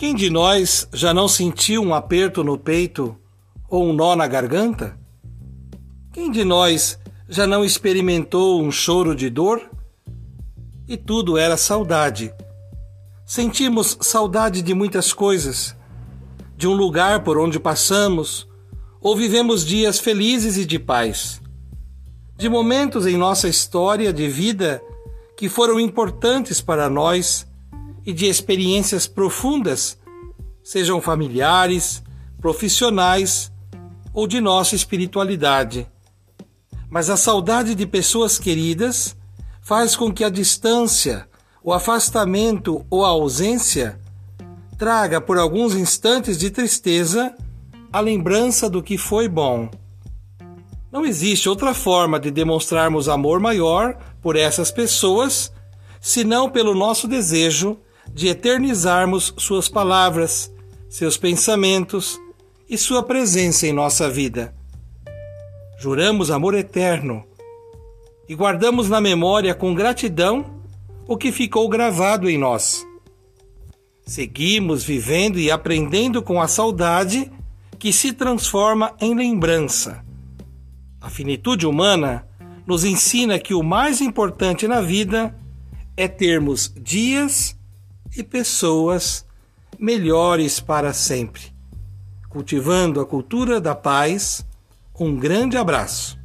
Quem de nós já não sentiu um aperto no peito ou um nó na garganta? Quem de nós já não experimentou um choro de dor? E tudo era saudade. Sentimos saudade de muitas coisas, de um lugar por onde passamos, ou vivemos dias felizes e de paz, de momentos em nossa história de vida que foram importantes para nós e de experiências profundas, sejam familiares, profissionais ou de nossa espiritualidade. Mas a saudade de pessoas queridas faz com que a distância, o afastamento ou a ausência traga por alguns instantes de tristeza a lembrança do que foi bom. Não existe outra forma de demonstrarmos amor maior por essas pessoas senão pelo nosso desejo de eternizarmos suas palavras, seus pensamentos e sua presença em nossa vida. Juramos amor eterno e guardamos na memória com gratidão o que ficou gravado em nós. Seguimos vivendo e aprendendo com a saudade que se transforma em lembrança. A finitude humana nos ensina que o mais importante na vida é termos dias e pessoas melhores para sempre. Cultivando a cultura da paz, um grande abraço.